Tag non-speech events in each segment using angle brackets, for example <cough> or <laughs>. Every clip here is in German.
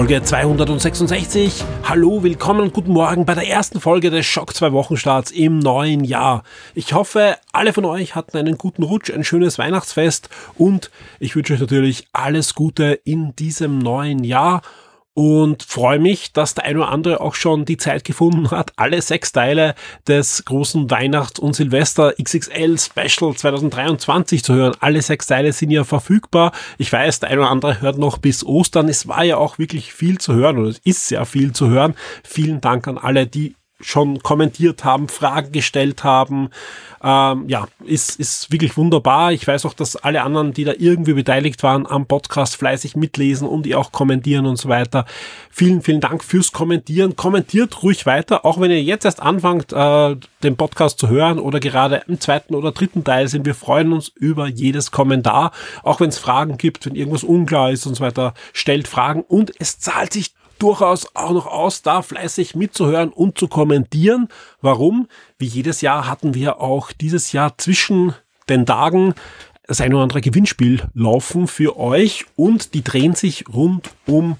Folge 266. Hallo, willkommen und guten Morgen bei der ersten Folge des Schock 2 Wochenstarts im neuen Jahr. Ich hoffe, alle von euch hatten einen guten Rutsch, ein schönes Weihnachtsfest und ich wünsche euch natürlich alles Gute in diesem neuen Jahr und freue mich, dass der ein oder andere auch schon die Zeit gefunden hat, alle sechs Teile des großen Weihnachts- und Silvester XXL Special 2023 zu hören. Alle sechs Teile sind ja verfügbar. Ich weiß, der ein oder andere hört noch bis Ostern. Es war ja auch wirklich viel zu hören oder es ist sehr viel zu hören. Vielen Dank an alle, die schon kommentiert haben, Fragen gestellt haben. Ähm, ja, ist, ist wirklich wunderbar. Ich weiß auch, dass alle anderen, die da irgendwie beteiligt waren am Podcast, fleißig mitlesen und die auch kommentieren und so weiter. Vielen, vielen Dank fürs Kommentieren. Kommentiert ruhig weiter, auch wenn ihr jetzt erst anfangt, äh, den Podcast zu hören oder gerade im zweiten oder dritten Teil sind. Wir freuen uns über jedes Kommentar, auch wenn es Fragen gibt, wenn irgendwas unklar ist und so weiter. Stellt Fragen und es zahlt sich durchaus auch noch aus, da fleißig mitzuhören und zu kommentieren. Warum? Wie jedes Jahr hatten wir auch dieses Jahr zwischen den Tagen das ein oder andere Gewinnspiel laufen für euch und die drehen sich rund um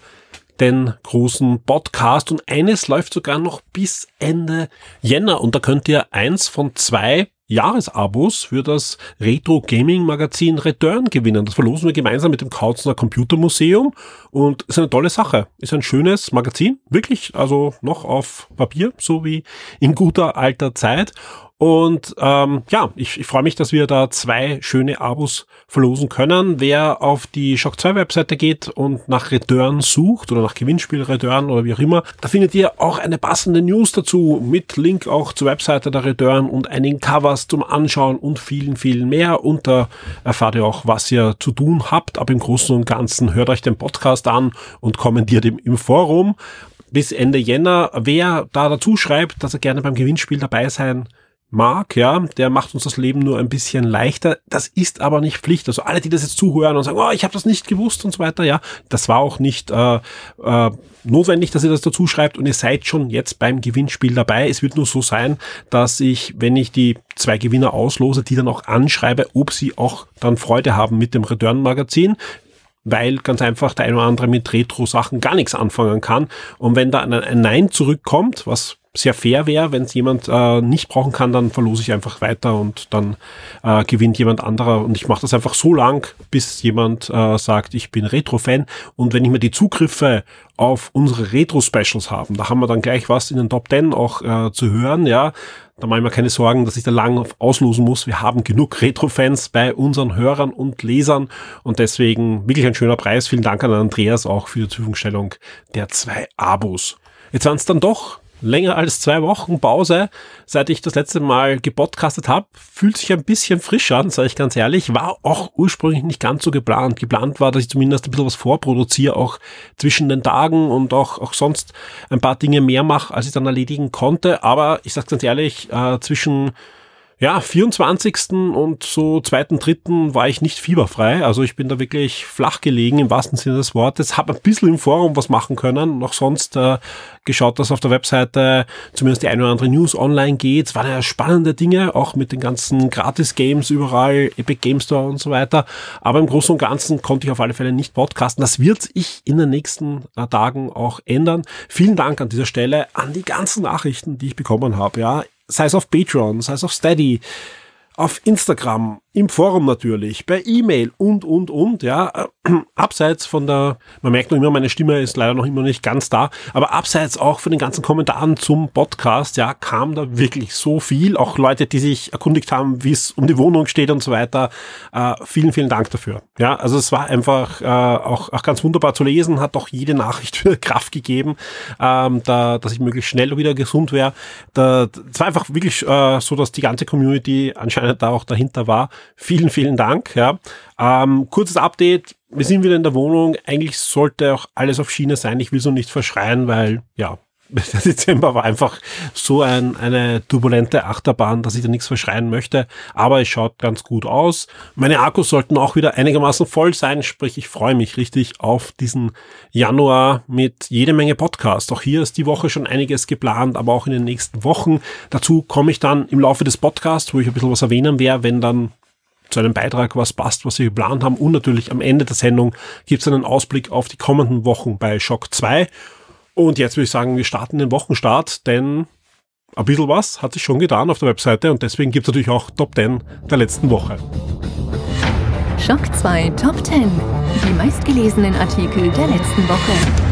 den großen Podcast und eines läuft sogar noch bis Ende Jänner und da könnt ihr eins von zwei Jahresabos für das Retro Gaming Magazin Return gewinnen. Das verlosen wir gemeinsam mit dem Kautzner Computermuseum und ist eine tolle Sache. Ist ein schönes Magazin, wirklich, also noch auf Papier, so wie in guter alter Zeit. Und ähm, ja, ich, ich freue mich, dass wir da zwei schöne Abos verlosen können. Wer auf die Shock 2 Webseite geht und nach Return sucht oder nach Gewinnspiel Return oder wie auch immer, da findet ihr auch eine passende News dazu mit Link auch zur Webseite der Return und einigen Covers zum Anschauen und vielen, vielen mehr. Und da erfahrt ihr auch, was ihr zu tun habt. Aber im Großen und Ganzen hört euch den Podcast an und kommentiert im, im Forum bis Ende Jänner. Wer da dazu schreibt, dass er gerne beim Gewinnspiel dabei sein mag, ja, der macht uns das Leben nur ein bisschen leichter. Das ist aber nicht Pflicht. Also alle, die das jetzt zuhören und sagen, oh, ich habe das nicht gewusst und so weiter, ja, das war auch nicht äh, äh, notwendig, dass ihr das dazu schreibt und ihr seid schon jetzt beim Gewinnspiel dabei. Es wird nur so sein, dass ich, wenn ich die zwei Gewinner auslose, die dann auch anschreibe, ob sie auch dann Freude haben mit dem Return-Magazin weil ganz einfach der eine oder andere mit Retro-Sachen gar nichts anfangen kann. Und wenn da ein Nein zurückkommt, was sehr fair wäre, wenn es jemand äh, nicht brauchen kann, dann verlose ich einfach weiter und dann äh, gewinnt jemand anderer. Und ich mache das einfach so lang, bis jemand äh, sagt, ich bin Retro-Fan. Und wenn ich mir die Zugriffe auf unsere Retro-Specials haben, da haben wir dann gleich was in den Top 10 auch äh, zu hören, ja. Da mache ich mir keine Sorgen, dass ich da lang auslosen muss. Wir haben genug Retro-Fans bei unseren Hörern und Lesern und deswegen wirklich ein schöner Preis. Vielen Dank an Andreas auch für die Zufriedenstellung der zwei Abos. Jetzt waren es dann doch länger als zwei Wochen Pause, seit ich das letzte Mal gepodcastet habe. Fühlt sich ein bisschen frisch an, sage ich ganz ehrlich. War auch ursprünglich nicht ganz so geplant. Geplant war, dass ich zumindest ein bisschen was vorproduziere, auch zwischen den Tagen und auch, auch sonst ein paar Dinge mehr mache, als ich dann erledigen konnte. Aber ich sage ganz ehrlich, äh, zwischen ja, 24. und so zweiten, dritten war ich nicht fieberfrei. Also ich bin da wirklich flach gelegen im wahrsten Sinne des Wortes. Hab ein bisschen im Forum was machen können. Noch sonst äh, geschaut, dass auf der Webseite zumindest die eine oder andere News online geht. Es waren ja spannende Dinge, auch mit den ganzen Gratis-Games überall, Epic Game Store und so weiter. Aber im Großen und Ganzen konnte ich auf alle Fälle nicht podcasten. Das wird sich in den nächsten äh, Tagen auch ändern. Vielen Dank an dieser Stelle an die ganzen Nachrichten, die ich bekommen habe. Ja, sei es auf Patreon, sei es auf Steady, auf Instagram, im Forum natürlich, per E-Mail und, und, und, ja, <clears throat> abseits von der, man merkt noch immer, meine Stimme ist leider noch immer nicht ganz da, aber abseits auch von den ganzen Kommentaren zum Podcast, ja, kam da wirklich so viel, auch Leute, die sich erkundigt haben, wie es um die Wohnung steht und so weiter, äh, vielen, vielen Dank dafür, ja, also es war einfach äh, auch, auch ganz wunderbar zu lesen, hat auch jede Nachricht <laughs> Kraft gegeben, ähm, da, dass ich möglichst schnell wieder gesund wäre, da, es war einfach wirklich äh, so, dass die ganze Community anscheinend da auch dahinter war, Vielen, vielen Dank. Ja. Ähm, kurzes Update. Wir sind wieder in der Wohnung. Eigentlich sollte auch alles auf Schiene sein. Ich will so nicht verschreien, weil ja, <laughs> der Dezember war einfach so ein, eine turbulente Achterbahn, dass ich da nichts verschreien möchte. Aber es schaut ganz gut aus. Meine Akkus sollten auch wieder einigermaßen voll sein. Sprich, ich freue mich richtig auf diesen Januar mit jede Menge Podcasts. Auch hier ist die Woche schon einiges geplant, aber auch in den nächsten Wochen. Dazu komme ich dann im Laufe des Podcasts, wo ich ein bisschen was erwähnen werde, wenn dann zu einem Beitrag was passt, was wir geplant haben. Und natürlich am Ende der Sendung gibt es einen Ausblick auf die kommenden Wochen bei Shock 2. Und jetzt würde ich sagen, wir starten den Wochenstart, denn ein bisschen was hat sich schon getan auf der Webseite und deswegen gibt es natürlich auch Top 10 der letzten Woche. Schock 2 Top 10. Die meistgelesenen Artikel der letzten Woche.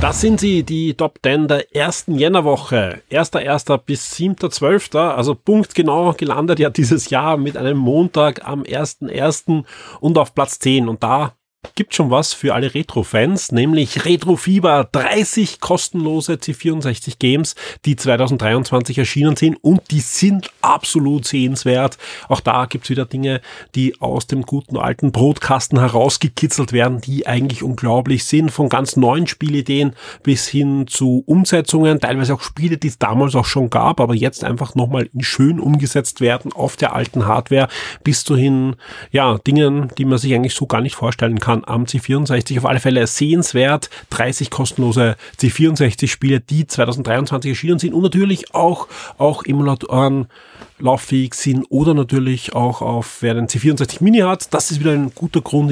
Das sind sie, die Top 10 der ersten Jännerwoche. 1.1. bis 7.12., also punktgenau gelandet ja dieses Jahr mit einem Montag am 1.1. und auf Platz 10. Und da gibt schon was für alle Retro-Fans, nämlich Retro Fieber, 30 kostenlose C64 Games, die 2023 erschienen sind und die sind absolut sehenswert. Auch da gibt's wieder Dinge, die aus dem guten alten Brotkasten herausgekitzelt werden, die eigentlich unglaublich sind, von ganz neuen Spielideen bis hin zu Umsetzungen, teilweise auch Spiele, die es damals auch schon gab, aber jetzt einfach nochmal schön umgesetzt werden auf der alten Hardware, bis zu hin, ja, Dingen, die man sich eigentlich so gar nicht vorstellen kann am C64. Auf alle Fälle sehenswert. 30 kostenlose C64-Spiele, die 2023 erschienen sind und natürlich auch, auch Emulatoren lauffähig sind oder natürlich auch auf, wer den C64 Mini hat. Das ist wieder ein guter Grund,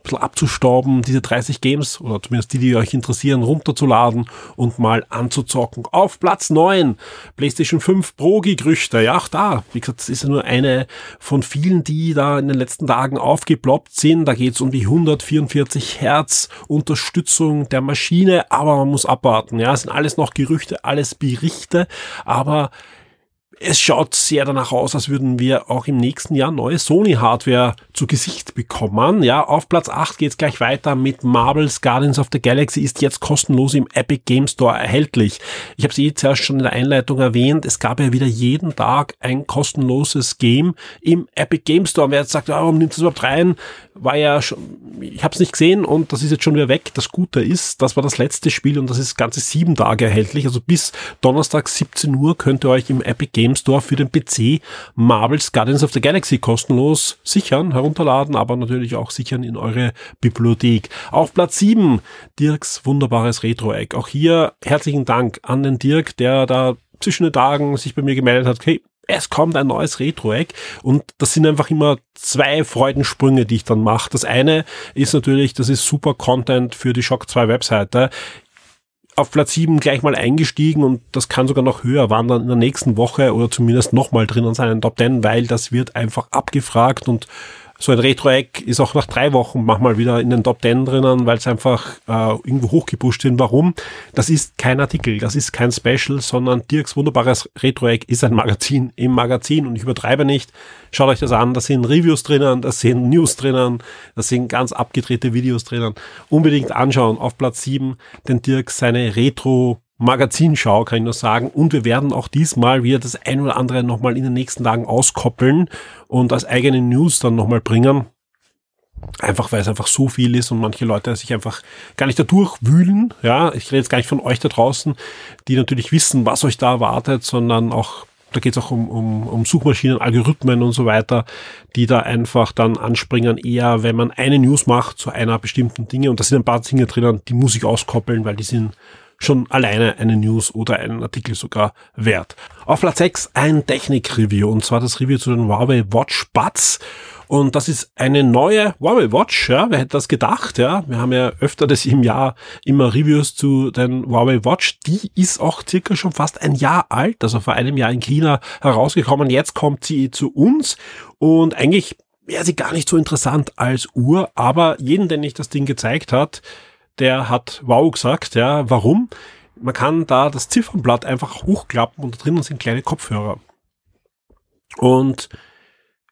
ihm bisschen abzustauben, diese 30 Games oder zumindest die, die euch interessieren, runterzuladen und mal anzuzocken. Auf Platz 9 PlayStation 5 Pro Gerüchte. Ja, auch da, wie gesagt, das ist ja nur eine von vielen, die da in den letzten Tagen aufgeploppt sind. Da geht es um die 144 Hertz Unterstützung der Maschine, aber man muss abwarten. Ja, es sind alles noch Gerüchte, alles Berichte, aber es schaut sehr danach aus, als würden wir auch im nächsten Jahr neue Sony-Hardware zu Gesicht bekommen. Ja, auf Platz 8 geht's gleich weiter mit Marvel's Guardians of the Galaxy, ist jetzt kostenlos im Epic Game Store erhältlich. Ich habe es eh zuerst schon in der Einleitung erwähnt, es gab ja wieder jeden Tag ein kostenloses Game im Epic Game Store. Wer jetzt sagt, warum nimmt es überhaupt rein? War ja schon, ich habe es nicht gesehen und das ist jetzt schon wieder weg. Das Gute ist, das war das letzte Spiel und das ist ganze sieben Tage erhältlich. Also bis Donnerstag 17 Uhr könnt ihr euch im Epic Game Store für den PC Marvel's Guardians of the Galaxy kostenlos sichern, herunterladen, aber natürlich auch sichern in eure Bibliothek. Auf Platz 7 Dirks wunderbares Retro-Egg. Auch hier herzlichen Dank an den Dirk, der da zwischen den Tagen sich bei mir gemeldet hat, hey, es kommt ein neues Retro-Eck und das sind einfach immer zwei Freudensprünge, die ich dann mache. Das eine ist natürlich, das ist super Content für die Shock 2 Webseite auf Platz 7 gleich mal eingestiegen und das kann sogar noch höher wandern in der nächsten Woche oder zumindest nochmal drin an seinen Top 10, weil das wird einfach abgefragt und so ein Retro-Eck ist auch nach drei Wochen manchmal wieder in den Top 10 drinnen, weil es einfach äh, irgendwo hochgepusht sind. Warum? Das ist kein Artikel, das ist kein Special, sondern Dirks wunderbares Retro-Eck ist ein Magazin im Magazin und ich übertreibe nicht. Schaut euch das an, da sind Reviews drinnen, da sind News drinnen, da sind ganz abgedrehte Videos drinnen. Unbedingt anschauen. Auf Platz 7 den Dirk seine Retro Magazinschau, kann ich nur sagen. Und wir werden auch diesmal wieder das ein oder andere nochmal in den nächsten Tagen auskoppeln und als eigene News dann nochmal bringen. Einfach weil es einfach so viel ist und manche Leute sich einfach gar nicht dadurch wühlen. Ja, ich rede jetzt gar nicht von euch da draußen, die natürlich wissen, was euch da erwartet, sondern auch, da geht es auch um, um, um Suchmaschinen, Algorithmen und so weiter, die da einfach dann anspringen, eher wenn man eine News macht zu einer bestimmten Dinge. Und da sind ein paar Dinge drinnen, die muss ich auskoppeln, weil die sind schon alleine eine News oder einen Artikel sogar wert. Auf Platz 6 ein Technik-Review und zwar das Review zu den Huawei Watch Buds. Und das ist eine neue Huawei Watch, ja. Wer hätte das gedacht, ja? Wir haben ja öfter das im Jahr immer Reviews zu den Huawei Watch. Die ist auch circa schon fast ein Jahr alt, also vor einem Jahr in China herausgekommen. Jetzt kommt sie zu uns und eigentlich wäre sie gar nicht so interessant als Uhr, aber jeden, den ich das Ding gezeigt hat, der hat wow gesagt, ja, warum? Man kann da das Ziffernblatt einfach hochklappen und da drinnen sind kleine Kopfhörer. Und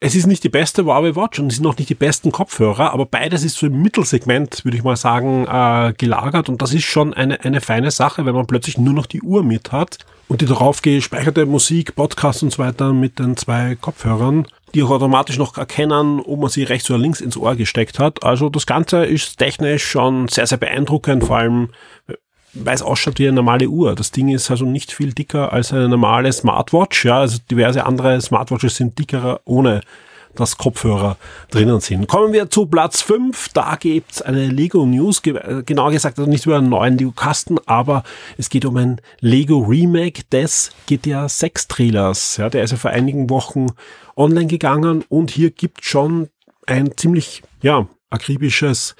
es ist nicht die beste Huawei Watch und es sind auch nicht die besten Kopfhörer, aber beides ist so im Mittelsegment, würde ich mal sagen, äh, gelagert und das ist schon eine, eine feine Sache, wenn man plötzlich nur noch die Uhr mit hat und die darauf gespeicherte Musik, Podcast und so weiter mit den zwei Kopfhörern die auch automatisch noch erkennen, ob man sie rechts oder links ins Ohr gesteckt hat. Also das Ganze ist technisch schon sehr, sehr beeindruckend, vor allem äh, weil es ausschaut wie eine normale Uhr. Das Ding ist also nicht viel dicker als eine normale Smartwatch. Ja, also diverse andere Smartwatches sind dicker ohne dass Kopfhörer drinnen sind. Kommen wir zu Platz 5. Da gibt's eine Lego News, genauer gesagt also nicht über einen neuen Lego-Kasten, aber es geht um ein Lego Remake des GTA 6 Trailers. Ja, der ist ja vor einigen Wochen online gegangen und hier gibt schon ein ziemlich, ja, akribisches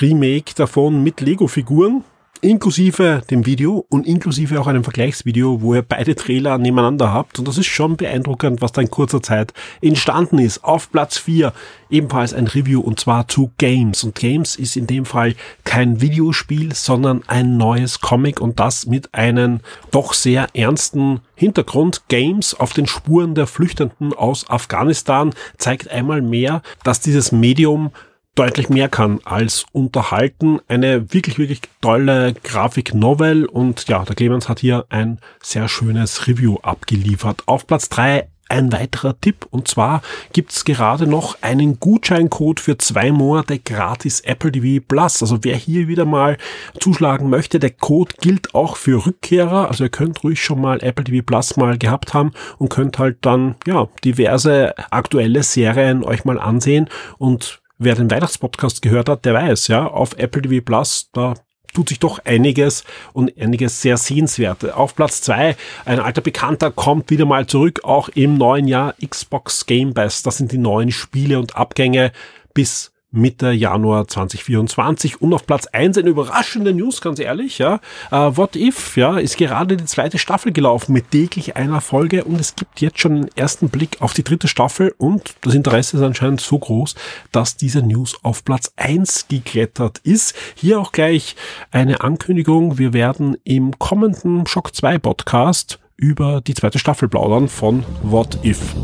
Remake davon mit Lego-Figuren inklusive dem Video und inklusive auch einem Vergleichsvideo, wo ihr beide Trailer nebeneinander habt. Und das ist schon beeindruckend, was da in kurzer Zeit entstanden ist. Auf Platz 4 ebenfalls ein Review und zwar zu Games. Und Games ist in dem Fall kein Videospiel, sondern ein neues Comic und das mit einem doch sehr ernsten Hintergrund. Games auf den Spuren der Flüchtenden aus Afghanistan zeigt einmal mehr, dass dieses Medium deutlich mehr kann als unterhalten. Eine wirklich, wirklich tolle Grafik-Novel und ja, der Clemens hat hier ein sehr schönes Review abgeliefert. Auf Platz drei ein weiterer Tipp und zwar gibt's gerade noch einen Gutscheincode für zwei Monate gratis Apple TV Plus. Also wer hier wieder mal zuschlagen möchte, der Code gilt auch für Rückkehrer. Also ihr könnt ruhig schon mal Apple TV Plus mal gehabt haben und könnt halt dann ja diverse aktuelle Serien euch mal ansehen und wer den Weihnachtspodcast gehört hat, der weiß, ja, auf Apple TV Plus, da tut sich doch einiges und einiges sehr sehenswerte. Auf Platz zwei ein alter Bekannter kommt wieder mal zurück, auch im neuen Jahr Xbox Game Pass. Das sind die neuen Spiele und Abgänge bis Mitte Januar 2024. Und auf Platz eins eine überraschende News, ganz ehrlich, ja. Uh, What If, ja, ist gerade die zweite Staffel gelaufen mit täglich einer Folge und es gibt jetzt schon einen ersten Blick auf die dritte Staffel und das Interesse ist anscheinend so groß, dass diese News auf Platz eins geklettert ist. Hier auch gleich eine Ankündigung. Wir werden im kommenden Shock 2 Podcast über die zweite Staffel plaudern von What If.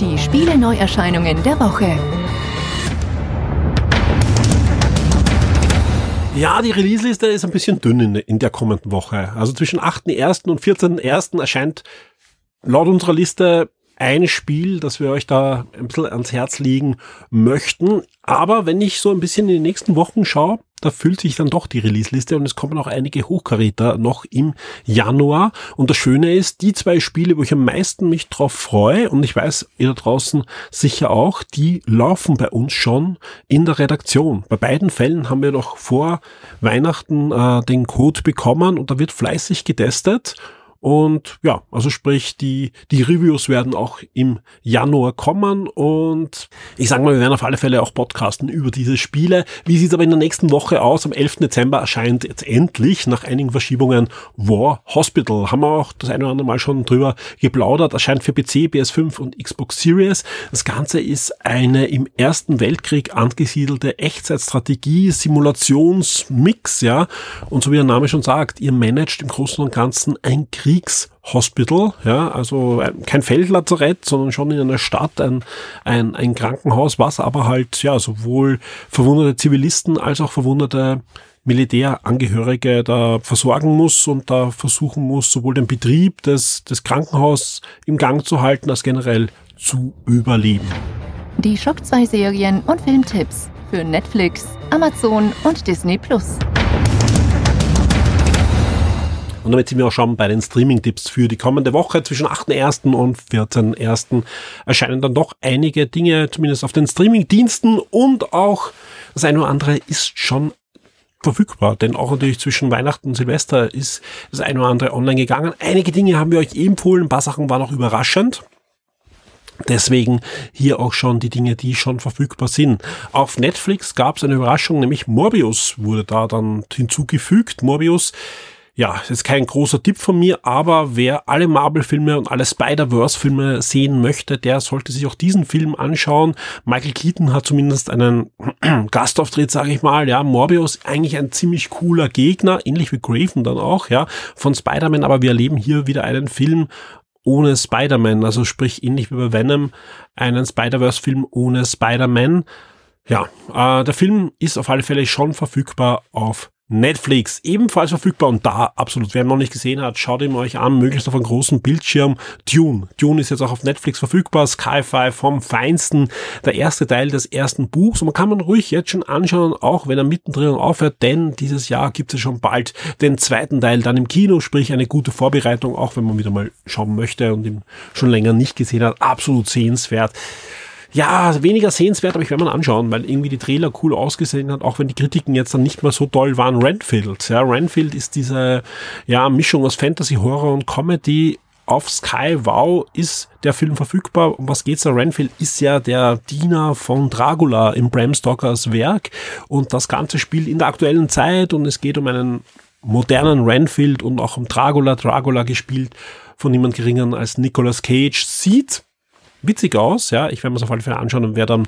Die Spiele-Neuerscheinungen der Woche. Ja, die Release-Liste ist ein bisschen dünn in, in, der kommenden Woche. Also zwischen 8.1. und 14.1. erscheint laut unserer Liste ein Spiel, das wir euch da ein bisschen ans Herz legen möchten. Aber wenn ich so ein bisschen in den nächsten Wochen schaue, da füllt sich dann doch die Release-Liste und es kommen auch einige Hochkaräter noch im Januar. Und das Schöne ist, die zwei Spiele, wo ich am meisten mich drauf freue, und ich weiß, ihr da draußen sicher auch, die laufen bei uns schon in der Redaktion. Bei beiden Fällen haben wir noch vor Weihnachten äh, den Code bekommen und da wird fleißig getestet. Und ja, also sprich, die, die Reviews werden auch im Januar kommen und ich sage mal, wir werden auf alle Fälle auch podcasten über diese Spiele. Wie sieht es aber in der nächsten Woche aus? Am 11. Dezember erscheint jetzt endlich nach einigen Verschiebungen War Hospital. Haben wir auch das eine oder andere Mal schon drüber geplaudert. Erscheint für PC, PS5 und Xbox Series. Das Ganze ist eine im Ersten Weltkrieg angesiedelte Echtzeitstrategie, Simulationsmix, ja. Und so wie der Name schon sagt, ihr managt im Großen und Ganzen ein Krieg Kriegshospital, ja, also kein Feldlazarett, sondern schon in einer Stadt ein, ein, ein Krankenhaus, was aber halt, ja, sowohl verwundete Zivilisten als auch verwundete Militärangehörige da versorgen muss und da versuchen muss, sowohl den Betrieb des, des Krankenhauses im Gang zu halten, als generell zu überleben. Die Schock 2 Serien und Filmtipps für Netflix, Amazon und Disney Plus. Und damit sind wir auch schon bei den Streaming-Tipps für die kommende Woche. Zwischen 8.1. und 14.1. erscheinen dann doch einige Dinge, zumindest auf den Streaming-Diensten und auch das eine oder andere ist schon verfügbar, denn auch natürlich zwischen Weihnachten und Silvester ist das eine oder andere online gegangen. Einige Dinge haben wir euch eh empfohlen, ein paar Sachen waren auch überraschend. Deswegen hier auch schon die Dinge, die schon verfügbar sind. Auf Netflix gab es eine Überraschung, nämlich Morbius wurde da dann hinzugefügt. Morbius ja, ist kein großer Tipp von mir, aber wer alle Marvel-Filme und alle Spider-Verse-Filme sehen möchte, der sollte sich auch diesen Film anschauen. Michael Keaton hat zumindest einen <clears throat> Gastauftritt, sage ich mal. Ja, Morbius eigentlich ein ziemlich cooler Gegner, ähnlich wie Graven dann auch, ja, von Spider-Man, aber wir erleben hier wieder einen Film ohne Spider-Man, also sprich ähnlich wie bei Venom, einen Spider-Verse-Film ohne Spider-Man. Ja, äh, der Film ist auf alle Fälle schon verfügbar auf Netflix ebenfalls verfügbar und da absolut, wer ihn noch nicht gesehen hat, schaut ihn euch an, möglichst auf einem großen Bildschirm. Dune. Dune ist jetzt auch auf Netflix verfügbar, Sci-Fi vom Feinsten, der erste Teil des ersten Buchs. Und man kann man ruhig jetzt schon anschauen, auch wenn er mittendrin aufhört, denn dieses Jahr gibt es schon bald den zweiten Teil dann im Kino, sprich eine gute Vorbereitung, auch wenn man wieder mal schauen möchte und ihn schon länger nicht gesehen hat, absolut sehenswert ja, weniger sehenswert, aber ich werde mal anschauen, weil irgendwie die Trailer cool ausgesehen hat, auch wenn die Kritiken jetzt dann nicht mehr so toll waren. Renfield, ja, Renfield ist diese, ja, Mischung aus Fantasy, Horror und Comedy. Auf Sky Wow ist der Film verfügbar. Um was geht's da? Renfield ist ja der Diener von Dracula im Bram Stokers Werk und das Ganze spielt in der aktuellen Zeit und es geht um einen modernen Renfield und auch um Dracula. Dracula gespielt von niemand geringeren als Nicolas Cage sieht witzig aus, ja. Ich werde mir es auf alle Fälle anschauen und werde dann,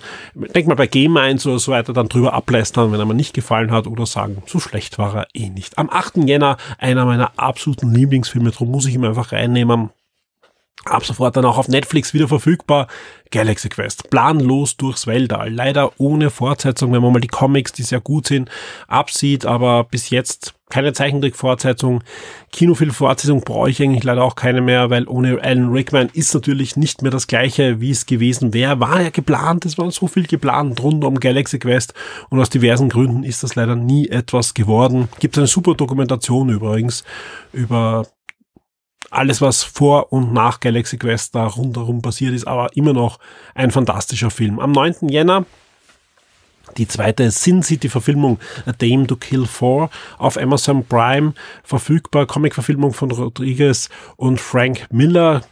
denk mal bei Game 1 oder so weiter, dann drüber ablästern, wenn er mir nicht gefallen hat oder sagen, so schlecht war er eh nicht. Am 8. Jänner einer meiner absoluten Lieblingsfilme, darum muss ich ihn einfach reinnehmen. Ab sofort dann auch auf Netflix wieder verfügbar. Galaxy Quest. Planlos durchs Weltall. Leider ohne Fortsetzung, wenn man mal die Comics, die sehr gut sind, absieht, aber bis jetzt keine Zeichentrick-Fortsetzung. Kinofilm-Fortsetzung brauche ich eigentlich leider auch keine mehr, weil ohne Alan Rickman ist natürlich nicht mehr das gleiche, wie es gewesen wäre. War ja geplant, es war so viel geplant rund um Galaxy Quest und aus diversen Gründen ist das leider nie etwas geworden. Gibt eine super Dokumentation übrigens über alles, was vor und nach Galaxy Quest da rundherum passiert ist, aber immer noch ein fantastischer Film. Am 9. Jänner die zweite Sin City Verfilmung A Dame to Kill For auf Amazon Prime verfügbar. Comic-Verfilmung von Rodriguez und Frank Miller.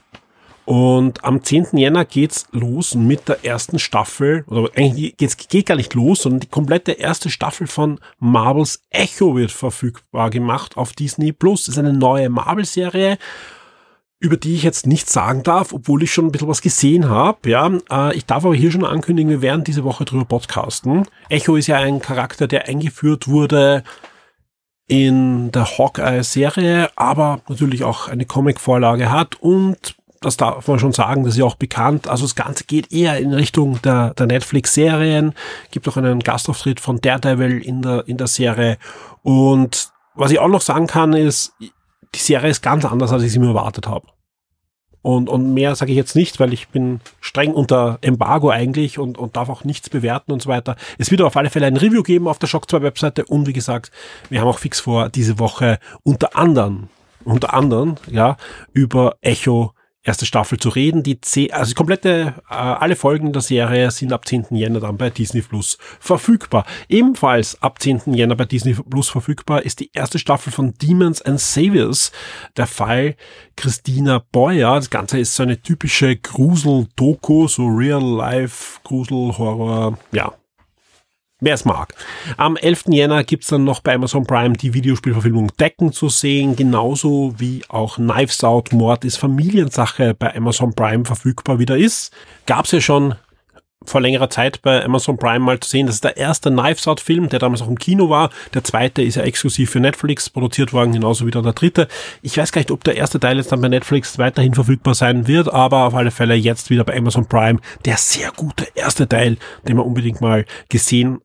Und am 10. Jänner geht's los mit der ersten Staffel, oder eigentlich geht's, geht gar nicht los, sondern die komplette erste Staffel von Marvels Echo wird verfügbar gemacht auf Disney Plus. Das ist eine neue Marvel-Serie über die ich jetzt nichts sagen darf, obwohl ich schon ein bisschen was gesehen habe. Ja, äh, ich darf aber hier schon ankündigen, wir werden diese Woche drüber podcasten. Echo ist ja ein Charakter, der eingeführt wurde in der Hawkeye-Serie, aber natürlich auch eine Comic-Vorlage hat und das darf man schon sagen, das ist ja auch bekannt. Also das Ganze geht eher in Richtung der, der Netflix-Serien. Gibt auch einen Gastauftritt von Daredevil in der, in der Serie. Und was ich auch noch sagen kann, ist, die Serie ist ganz anders, als ich sie mir erwartet habe. Und, und mehr sage ich jetzt nicht, weil ich bin streng unter Embargo eigentlich und, und darf auch nichts bewerten und so weiter. Es wird auf alle Fälle ein Review geben auf der Shock 2 Webseite und wie gesagt, wir haben auch fix vor, diese Woche unter anderem, unter anderem, ja, über Echo erste Staffel zu reden. Die zehn, also die komplette, äh, alle Folgen der Serie sind ab 10. Jänner dann bei Disney Plus verfügbar. Ebenfalls ab 10. Jänner bei Disney Plus verfügbar ist die erste Staffel von Demons and Saviors. Der Fall Christina Boyer. Das Ganze ist so eine typische Grusel-Doku, so Real-Life-Grusel-Horror, ja, wer es mag. Am 11. Jänner gibt's dann noch bei Amazon Prime die Videospielverfilmung Decken zu sehen, genauso wie auch Knives Out Mord ist Familiensache bei Amazon Prime verfügbar wieder ist. Gab's ja schon vor längerer Zeit bei Amazon Prime mal zu sehen. Das ist der erste Knives Out Film, der damals auch im Kino war. Der zweite ist ja exklusiv für Netflix produziert worden, genauso wie der dritte. Ich weiß gar nicht, ob der erste Teil jetzt dann bei Netflix weiterhin verfügbar sein wird, aber auf alle Fälle jetzt wieder bei Amazon Prime. Der sehr gute erste Teil, den man unbedingt mal gesehen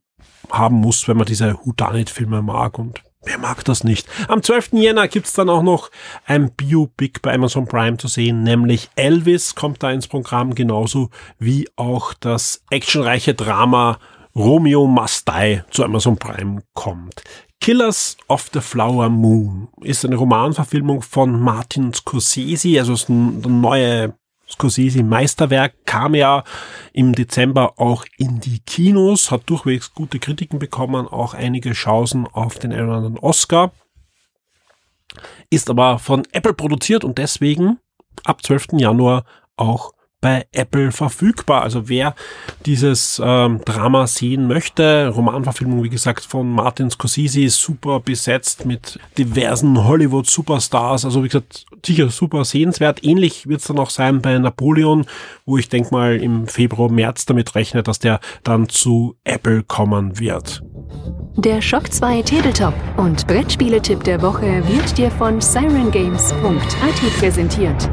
haben muss, wenn man diese Whodunit-Filme mag und Wer mag das nicht? Am 12. Jänner gibt's dann auch noch ein Biopic bei Amazon Prime zu sehen, nämlich Elvis kommt da ins Programm, genauso wie auch das actionreiche Drama Romeo Must Die zu Amazon Prime kommt. Killers of the Flower Moon ist eine Romanverfilmung von Martin Scorsese, also ist eine neue Scorsese Meisterwerk kam ja im Dezember auch in die Kinos, hat durchwegs gute Kritiken bekommen, auch einige Chancen auf den einen anderen Oscar. Ist aber von Apple produziert und deswegen ab 12. Januar auch bei Apple verfügbar. Also wer dieses ähm, Drama sehen möchte, Romanverfilmung, wie gesagt, von Martin Scorsese, super besetzt mit diversen Hollywood-Superstars. Also wie gesagt, sicher super sehenswert. Ähnlich wird es dann auch sein bei Napoleon, wo ich denke mal im Februar, März damit rechne, dass der dann zu Apple kommen wird. Der Shock 2 Tabletop und Brettspieletipp der Woche wird dir von sirengames.at präsentiert.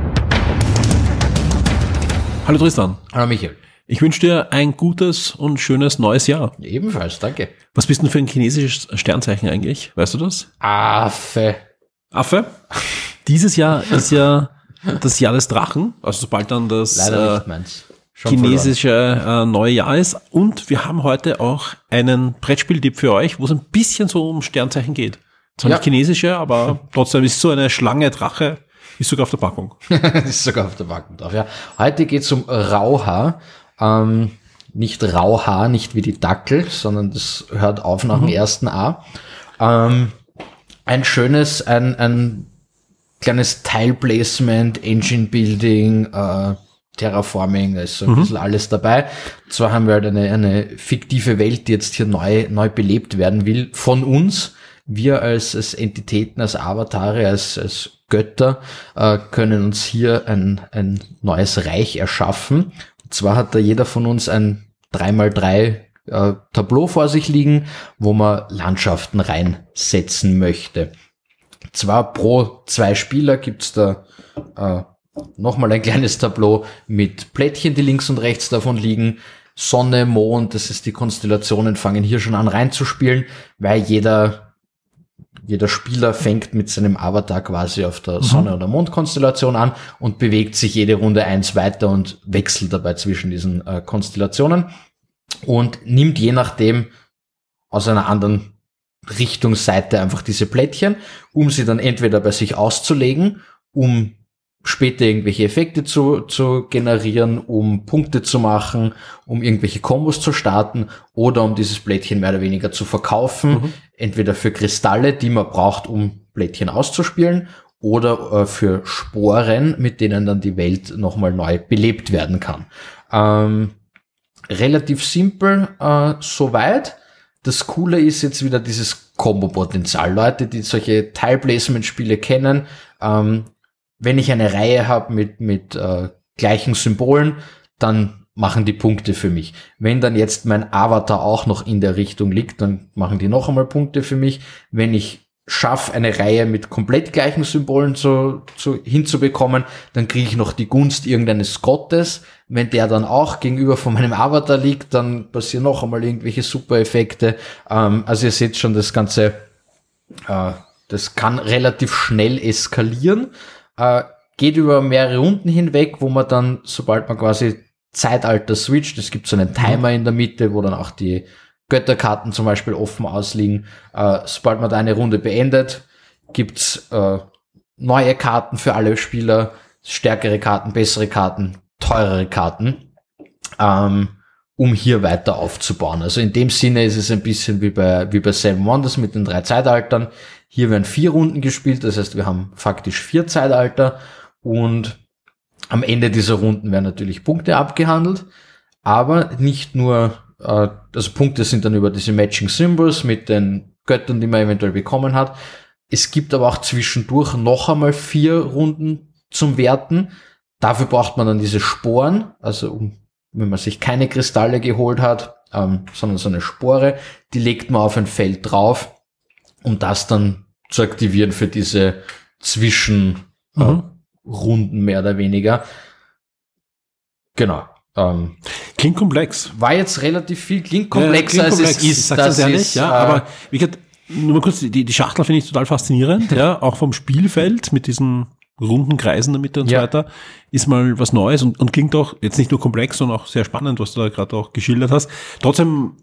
Hallo Tristan. Hallo Michael. Ich wünsche dir ein gutes und schönes neues Jahr. Ebenfalls, danke. Was bist du für ein chinesisches Sternzeichen eigentlich? Weißt du das? Affe. Affe? Dieses Jahr ist ja das Jahr des Drachen, also sobald dann das. Schon chinesische äh, neue Jahr ist. Und wir haben heute auch einen Brettspieltipp für euch, wo es ein bisschen so um Sternzeichen geht. Zwar ja. nicht chinesische, aber trotzdem ist so eine Schlange Drache, ist sogar auf der Packung. <laughs> ist sogar auf der Packung drauf, ja. Heute geht es um Rauhaar. Ähm, nicht Rauhaar, nicht wie die Dackel, sondern das hört auf nach mhm. dem ersten A. Ähm, ein schönes, ein, ein kleines Teilplacement, Engine Building, äh, Terraforming, da ist so ein mhm. bisschen alles dabei. Zwar haben wir halt eine, eine fiktive Welt, die jetzt hier neu, neu belebt werden will, von uns. Wir als, als Entitäten, als Avatare, als, als Götter äh, können uns hier ein, ein neues Reich erschaffen. Und zwar hat da jeder von uns ein 3x3 äh, Tableau vor sich liegen, wo man Landschaften reinsetzen möchte. Zwar pro zwei Spieler gibt's da äh, nochmal ein kleines Tableau mit Plättchen, die links und rechts davon liegen. Sonne, Mond, das ist die Konstellationen, fangen hier schon an reinzuspielen, weil jeder, jeder Spieler fängt mit seinem Avatar quasi auf der mhm. Sonne- oder Mondkonstellation an und bewegt sich jede Runde eins weiter und wechselt dabei zwischen diesen äh, Konstellationen und nimmt je nachdem aus einer anderen Richtungsseite einfach diese Plättchen, um sie dann entweder bei sich auszulegen, um später irgendwelche Effekte zu, zu generieren, um Punkte zu machen, um irgendwelche Kombos zu starten oder um dieses Plättchen mehr oder weniger zu verkaufen, mhm. entweder für Kristalle, die man braucht, um Plättchen auszuspielen, oder äh, für Sporen, mit denen dann die Welt nochmal neu belebt werden kann. Ähm, relativ simpel äh, soweit. Das Coole ist jetzt wieder dieses Kombo-Potenzial. Leute, die solche Tile-Placement-Spiele kennen, ähm, wenn ich eine Reihe habe mit, mit äh, gleichen Symbolen, dann machen die Punkte für mich. Wenn dann jetzt mein Avatar auch noch in der Richtung liegt, dann machen die noch einmal Punkte für mich. Wenn ich schaffe, eine Reihe mit komplett gleichen Symbolen zu, zu, hinzubekommen, dann kriege ich noch die Gunst irgendeines Gottes. Wenn der dann auch gegenüber von meinem Avatar liegt, dann passieren noch einmal irgendwelche Super-Effekte. Ähm, also ihr seht schon, das Ganze, äh, das kann relativ schnell eskalieren. Äh, geht über mehrere Runden hinweg, wo man dann, sobald man quasi Zeitalter switcht, es gibt so einen Timer in der Mitte, wo dann auch die Götterkarten zum Beispiel offen ausliegen. Äh, sobald man da eine Runde beendet, gibt's äh, neue Karten für alle Spieler, stärkere Karten, bessere Karten, teurere Karten, ähm, um hier weiter aufzubauen. Also in dem Sinne ist es ein bisschen wie bei, wie bei Seven Wonders mit den drei Zeitaltern. Hier werden vier Runden gespielt, das heißt, wir haben faktisch vier Zeitalter und am Ende dieser Runden werden natürlich Punkte abgehandelt, aber nicht nur, äh, also Punkte sind dann über diese Matching Symbols mit den Göttern, die man eventuell bekommen hat. Es gibt aber auch zwischendurch noch einmal vier Runden zum Werten. Dafür braucht man dann diese Sporen, also wenn man sich keine Kristalle geholt hat, ähm, sondern so eine Spore, die legt man auf ein Feld drauf, um das dann zu aktivieren für diese Zwischenrunden äh, mehr oder weniger. Genau. Ähm, klingt komplex. War jetzt relativ viel, klingt komplexer ja, klingt komplex. als es ist. das, das ehrlich, ist, ja, äh, aber wie gesagt, nur mal kurz, die, die Schachtel finde ich total faszinierend, <laughs> ja, auch vom Spielfeld mit diesen runden Kreisen in der Mitte und ja. so weiter, ist mal was Neues und, und klingt auch jetzt nicht nur komplex, sondern auch sehr spannend, was du da gerade auch geschildert hast. Trotzdem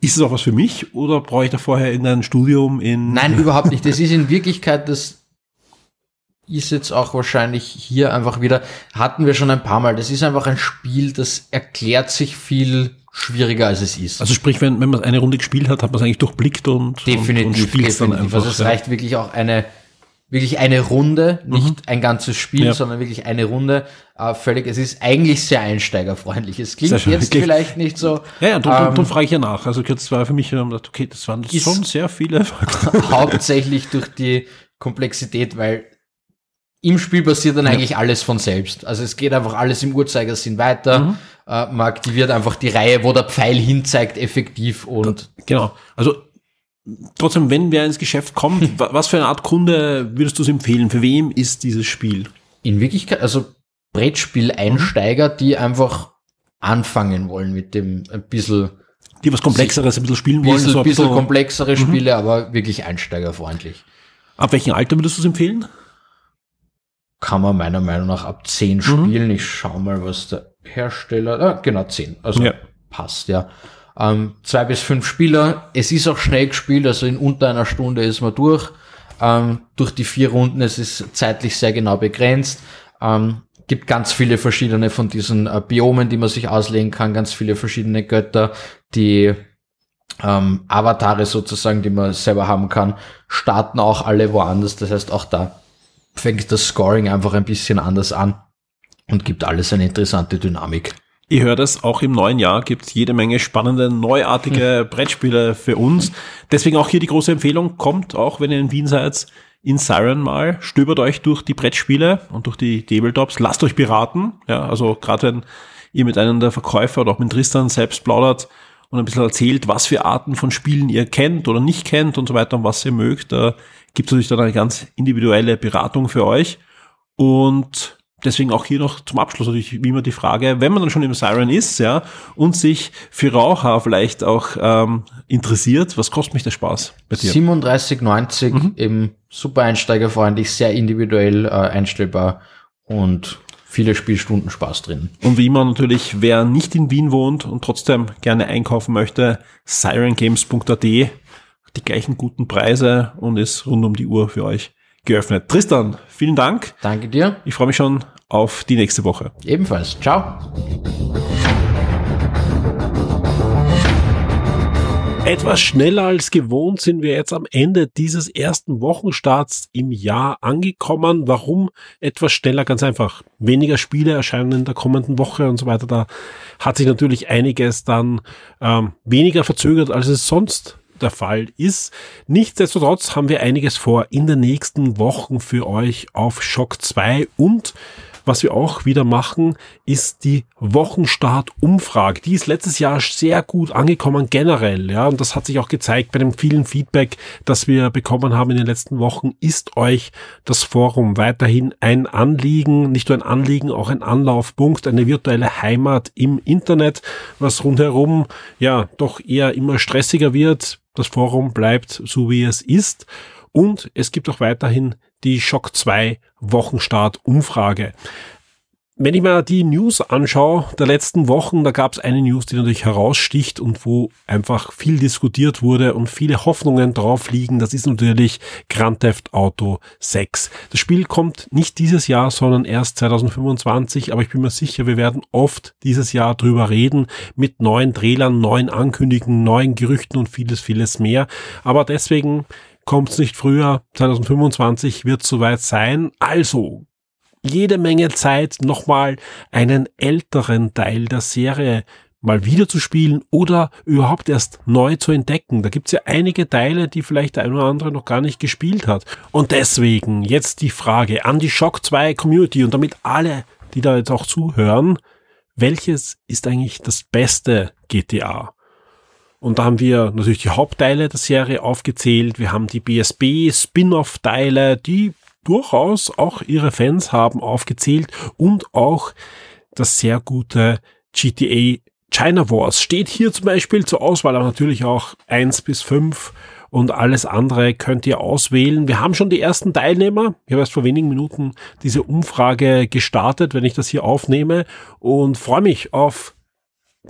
ist es auch was für mich oder brauche ich da vorher in ein Studium in? Nein, <laughs> überhaupt nicht. Das ist in Wirklichkeit, das ist jetzt auch wahrscheinlich hier einfach wieder, hatten wir schon ein paar Mal. Das ist einfach ein Spiel, das erklärt sich viel schwieriger als es ist. Also sprich, wenn, wenn man eine Runde gespielt hat, hat man es eigentlich durchblickt und, definitiv, und, und spielt es dann einfach. Also es reicht wirklich auch eine wirklich eine Runde, nicht mhm. ein ganzes Spiel, ja. sondern wirklich eine Runde. Äh, völlig, es ist eigentlich sehr einsteigerfreundlich. Es klingt jetzt wirklich. vielleicht nicht so. Ja, ja, darum, ähm, darum frage ich ja nach. Also jetzt war für mich, okay, das waren schon sehr viele. <laughs> hauptsächlich durch die Komplexität, weil im Spiel passiert dann ja. eigentlich alles von selbst. Also es geht einfach alles im Uhrzeigersinn weiter. Mhm. Äh, man aktiviert einfach die Reihe, wo der Pfeil hinzeigt, effektiv und. Genau. Also Trotzdem, wenn wer ins Geschäft kommt, was für eine Art Kunde würdest du es empfehlen? Für wem ist dieses Spiel? In Wirklichkeit, also Brettspiel-Einsteiger, die einfach anfangen wollen mit dem ein bisschen die was komplexeres ein bisschen spielen wollen. bisschen, so ein bisschen bisschen- komplexere Spiele, aber wirklich einsteigerfreundlich. Ab welchem Alter würdest du es empfehlen? Kann man meiner Meinung nach ab 10 Mhm. spielen. Ich schau mal, was der Hersteller, ah, genau 10. Also Ja. passt, ja. Ähm, zwei bis fünf Spieler. Es ist auch schnell gespielt, also in unter einer Stunde ist man durch. Ähm, durch die vier Runden, es ist zeitlich sehr genau begrenzt. Ähm, gibt ganz viele verschiedene von diesen äh, Biomen, die man sich auslegen kann, ganz viele verschiedene Götter, die ähm, Avatare sozusagen, die man selber haben kann, starten auch alle woanders. Das heißt, auch da fängt das Scoring einfach ein bisschen anders an und gibt alles eine interessante Dynamik. Ihr hört es, auch im neuen Jahr gibt es jede Menge spannende, neuartige Brettspiele für uns. Deswegen auch hier die große Empfehlung, kommt auch, wenn ihr in Wien seid, in Siren mal, stöbert euch durch die Brettspiele und durch die Tabletops, lasst euch beraten. Ja, also gerade wenn ihr mit einem der Verkäufer oder auch mit Tristan selbst plaudert und ein bisschen erzählt, was für Arten von Spielen ihr kennt oder nicht kennt und so weiter und was ihr mögt, da gibt es natürlich dann eine ganz individuelle Beratung für euch. Und deswegen auch hier noch zum Abschluss natürlich wie immer die Frage, wenn man dann schon im Siren ist, ja, und sich für Raucher vielleicht auch ähm, interessiert, was kostet mich der Spaß bei dir? 37,90 eben super einsteigerfreundlich, sehr individuell äh, einstellbar und viele Spielstunden Spaß drin. Und wie immer natürlich, wer nicht in Wien wohnt und trotzdem gerne einkaufen möchte, sirengames.at, die gleichen guten Preise und ist rund um die Uhr für euch geöffnet. Tristan, vielen Dank. Danke dir. Ich freue mich schon auf die nächste Woche. Ebenfalls. Ciao. Etwas schneller als gewohnt sind wir jetzt am Ende dieses ersten Wochenstarts im Jahr angekommen. Warum etwas schneller? Ganz einfach. Weniger Spiele erscheinen in der kommenden Woche und so weiter. Da hat sich natürlich einiges dann ähm, weniger verzögert, als es sonst der Fall ist. Nichtsdestotrotz haben wir einiges vor in den nächsten Wochen für euch auf Shock 2 und was wir auch wieder machen, ist die Wochenstart-Umfrage. Die ist letztes Jahr sehr gut angekommen generell, ja, und das hat sich auch gezeigt bei dem vielen Feedback, das wir bekommen haben in den letzten Wochen. Ist euch das Forum weiterhin ein Anliegen, nicht nur ein Anliegen, auch ein Anlaufpunkt, eine virtuelle Heimat im Internet, was rundherum ja doch eher immer stressiger wird. Das Forum bleibt so wie es ist. Und es gibt auch weiterhin die Shock 2 Wochenstart Umfrage. Wenn ich mir die News anschaue der letzten Wochen, da gab es eine News, die natürlich heraussticht und wo einfach viel diskutiert wurde und viele Hoffnungen drauf liegen. Das ist natürlich Grand Theft Auto 6. Das Spiel kommt nicht dieses Jahr, sondern erst 2025, aber ich bin mir sicher, wir werden oft dieses Jahr drüber reden mit neuen Trailern, neuen Ankündigungen, neuen Gerüchten und vieles, vieles mehr. Aber deswegen kommt es nicht früher. 2025 wird soweit sein. Also jede Menge Zeit, nochmal einen älteren Teil der Serie mal wieder zu spielen oder überhaupt erst neu zu entdecken. Da gibt's ja einige Teile, die vielleicht der ein oder andere noch gar nicht gespielt hat. Und deswegen jetzt die Frage an die Shock 2 Community und damit alle, die da jetzt auch zuhören, welches ist eigentlich das beste GTA? Und da haben wir natürlich die Hauptteile der Serie aufgezählt. Wir haben die BSB Spin-off-Teile, die durchaus auch ihre Fans haben aufgezählt und auch das sehr gute GTA China Wars steht hier zum Beispiel zur Auswahl, aber natürlich auch eins bis fünf und alles andere könnt ihr auswählen. Wir haben schon die ersten Teilnehmer. Ich habe erst vor wenigen Minuten diese Umfrage gestartet, wenn ich das hier aufnehme und freue mich auf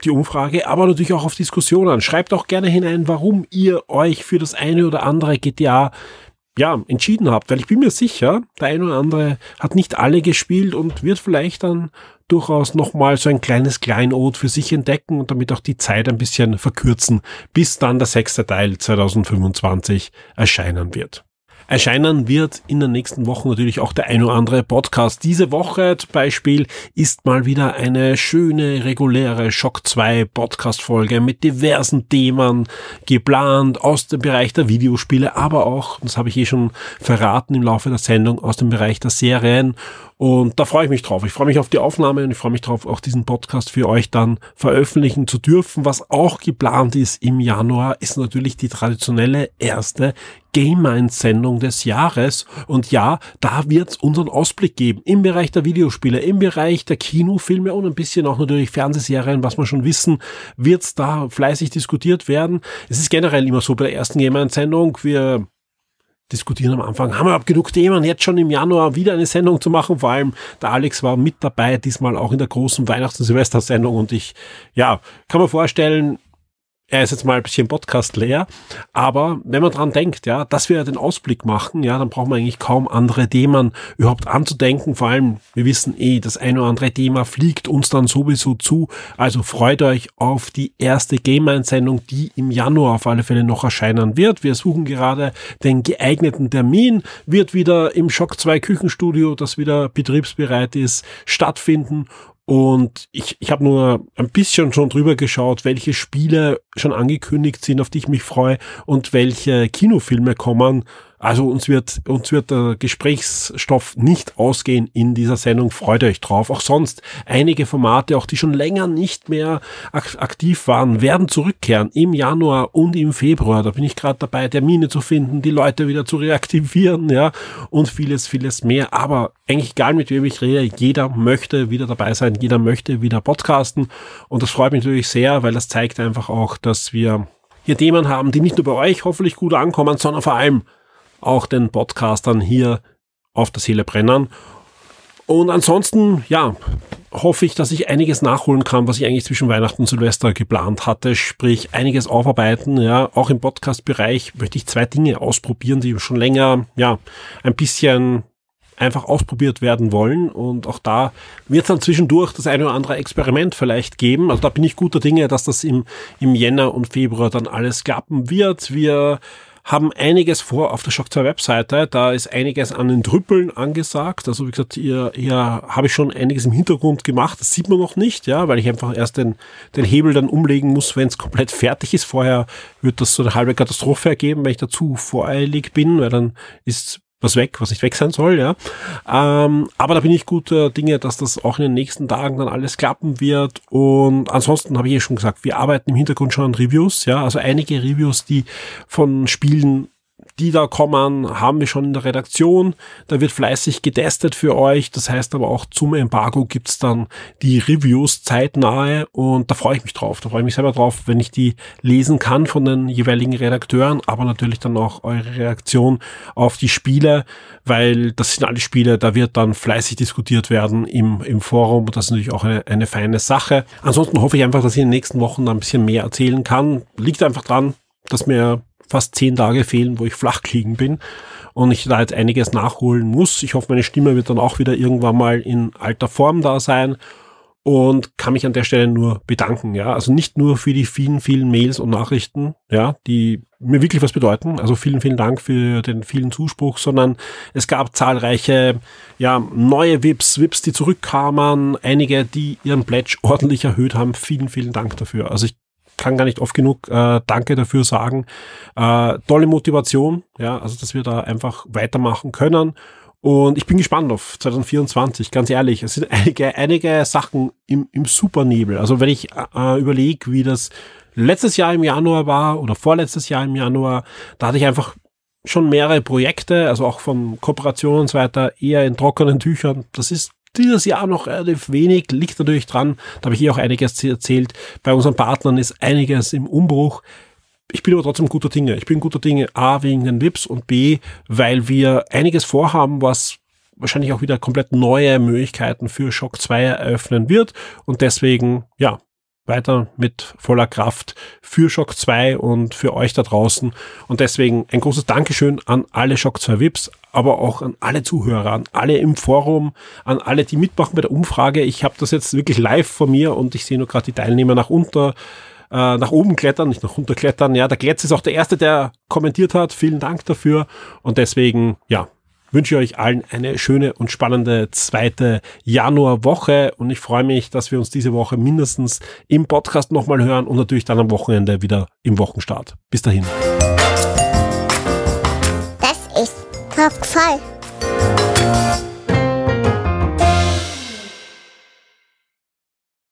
die Umfrage, aber natürlich auch auf Diskussionen. Schreibt auch gerne hinein, warum ihr euch für das eine oder andere GTA ja, entschieden habt, weil ich bin mir sicher, der eine oder andere hat nicht alle gespielt und wird vielleicht dann durchaus nochmal so ein kleines Kleinod für sich entdecken und damit auch die Zeit ein bisschen verkürzen, bis dann der sechste Teil 2025 erscheinen wird. Erscheinen wird in den nächsten Wochen natürlich auch der ein oder andere Podcast. Diese Woche zum Beispiel ist mal wieder eine schöne, reguläre Shock 2 Podcast Folge mit diversen Themen geplant aus dem Bereich der Videospiele, aber auch, das habe ich eh schon verraten im Laufe der Sendung, aus dem Bereich der Serien. Und da freue ich mich drauf. Ich freue mich auf die Aufnahme und ich freue mich drauf, auch diesen Podcast für euch dann veröffentlichen zu dürfen. Was auch geplant ist im Januar, ist natürlich die traditionelle erste Game Mind Sendung des Jahres. Und ja, da wird es unseren Ausblick geben im Bereich der Videospiele, im Bereich der Kinofilme und ein bisschen auch natürlich Fernsehserien, was wir schon wissen, wird es da fleißig diskutiert werden. Es ist generell immer so bei der ersten Gamer-Sendung, wir diskutieren am Anfang, haben wir überhaupt genug Themen, jetzt schon im Januar wieder eine Sendung zu machen. Vor allem der Alex war mit dabei, diesmal auch in der großen Weihnachts- und Silvestersendung und ich, ja, kann man vorstellen, er ist jetzt mal ein bisschen Podcast leer, aber wenn man dran denkt, ja, dass wir den Ausblick machen, ja, dann brauchen wir eigentlich kaum andere Themen überhaupt anzudenken. Vor allem, wir wissen eh, das eine oder andere Thema fliegt uns dann sowieso zu. Also freut euch auf die erste Game-Einsendung, die im Januar auf alle Fälle noch erscheinen wird. Wir suchen gerade den geeigneten Termin, wird wieder im Shock 2 Küchenstudio, das wieder betriebsbereit ist, stattfinden und ich, ich habe nur ein bisschen schon drüber geschaut, welche Spiele schon angekündigt sind, auf die ich mich freue und welche Kinofilme kommen. Also uns wird, uns wird der Gesprächsstoff nicht ausgehen in dieser Sendung. Freut euch drauf. Auch sonst einige Formate, auch die schon länger nicht mehr ak aktiv waren, werden zurückkehren im Januar und im Februar. Da bin ich gerade dabei, Termine zu finden, die Leute wieder zu reaktivieren, ja, und vieles, vieles mehr. Aber eigentlich egal, mit wem ich rede, jeder möchte wieder dabei sein, jeder möchte wieder podcasten. Und das freut mich natürlich sehr, weil das zeigt einfach auch, dass wir hier Themen haben, die nicht nur bei euch hoffentlich gut ankommen, sondern vor allem auch den Podcastern hier auf der Seele brennen. Und ansonsten, ja, hoffe ich, dass ich einiges nachholen kann, was ich eigentlich zwischen Weihnachten und Silvester geplant hatte, sprich einiges aufarbeiten, ja, auch im Podcast-Bereich möchte ich zwei Dinge ausprobieren, die schon länger, ja, ein bisschen einfach ausprobiert werden wollen. Und auch da wird es dann zwischendurch das eine oder andere Experiment vielleicht geben. Also da bin ich guter Dinge, dass das im, im Jänner und Februar dann alles klappen wird. Wir haben einiges vor auf der Shock 2 Webseite. Da ist einiges an den Trüppeln angesagt. Also wie gesagt, hier, hier habe ich schon einiges im Hintergrund gemacht. Das sieht man noch nicht, ja, weil ich einfach erst den, den Hebel dann umlegen muss, wenn es komplett <laughs> fertig ist. Vorher wird das so eine halbe Katastrophe ergeben, wenn ich dazu voreilig bin, weil dann ist was weg, was nicht weg sein soll, ja. Ähm, aber da bin ich guter Dinge, dass das auch in den nächsten Tagen dann alles klappen wird. Und ansonsten habe ich ja schon gesagt, wir arbeiten im Hintergrund schon an Reviews, ja. Also einige Reviews, die von Spielen die da kommen, haben wir schon in der Redaktion. Da wird fleißig getestet für euch. Das heißt aber auch zum Embargo gibt's dann die Reviews zeitnahe und da freue ich mich drauf. Da freue ich mich selber drauf, wenn ich die lesen kann von den jeweiligen Redakteuren, aber natürlich dann auch eure Reaktion auf die Spiele, weil das sind alle Spiele, da wird dann fleißig diskutiert werden im, im Forum. Das ist natürlich auch eine, eine feine Sache. Ansonsten hoffe ich einfach, dass ich in den nächsten Wochen ein bisschen mehr erzählen kann. Liegt einfach dran, dass mir fast zehn Tage fehlen, wo ich flach liegen bin und ich da jetzt einiges nachholen muss. Ich hoffe, meine Stimme wird dann auch wieder irgendwann mal in alter Form da sein und kann mich an der Stelle nur bedanken, ja. Also nicht nur für die vielen, vielen Mails und Nachrichten, ja, die mir wirklich was bedeuten. Also vielen, vielen Dank für den vielen Zuspruch, sondern es gab zahlreiche, ja, neue Vips, Vips, die zurückkamen, einige, die ihren Pledge ordentlich erhöht haben. Vielen, vielen Dank dafür. Also ich kann gar nicht oft genug äh, Danke dafür sagen. Äh, tolle Motivation, ja, also dass wir da einfach weitermachen können. Und ich bin gespannt auf 2024, ganz ehrlich. Es sind <laughs> einige, einige Sachen im, im Supernebel. Also wenn ich äh, überlege, wie das letztes Jahr im Januar war oder vorletztes Jahr im Januar, da hatte ich einfach schon mehrere Projekte, also auch von Kooperationen und so weiter, eher in trockenen Tüchern. Das ist dieses Jahr noch relativ wenig, liegt natürlich dran, da habe ich eh auch einiges erzählt, bei unseren Partnern ist einiges im Umbruch. Ich bin aber trotzdem guter Dinge. Ich bin guter Dinge A wegen den Vips und B, weil wir einiges vorhaben, was wahrscheinlich auch wieder komplett neue Möglichkeiten für Shock 2 eröffnen wird und deswegen, ja, weiter mit voller Kraft für Shock 2 und für euch da draußen. Und deswegen ein großes Dankeschön an alle Shock 2 VIPs, aber auch an alle Zuhörer, an alle im Forum, an alle, die mitmachen bei der Umfrage. Ich habe das jetzt wirklich live vor mir und ich sehe nur gerade die Teilnehmer nach unter äh, nach oben klettern, nicht nach unten klettern. Ja, der Glätz ist auch der Erste, der kommentiert hat. Vielen Dank dafür. Und deswegen, ja, wünsche euch allen eine schöne und spannende zweite Januarwoche und ich freue mich, dass wir uns diese Woche mindestens im Podcast nochmal hören und natürlich dann am Wochenende wieder im Wochenstart. Bis dahin. Das ist Talk voll.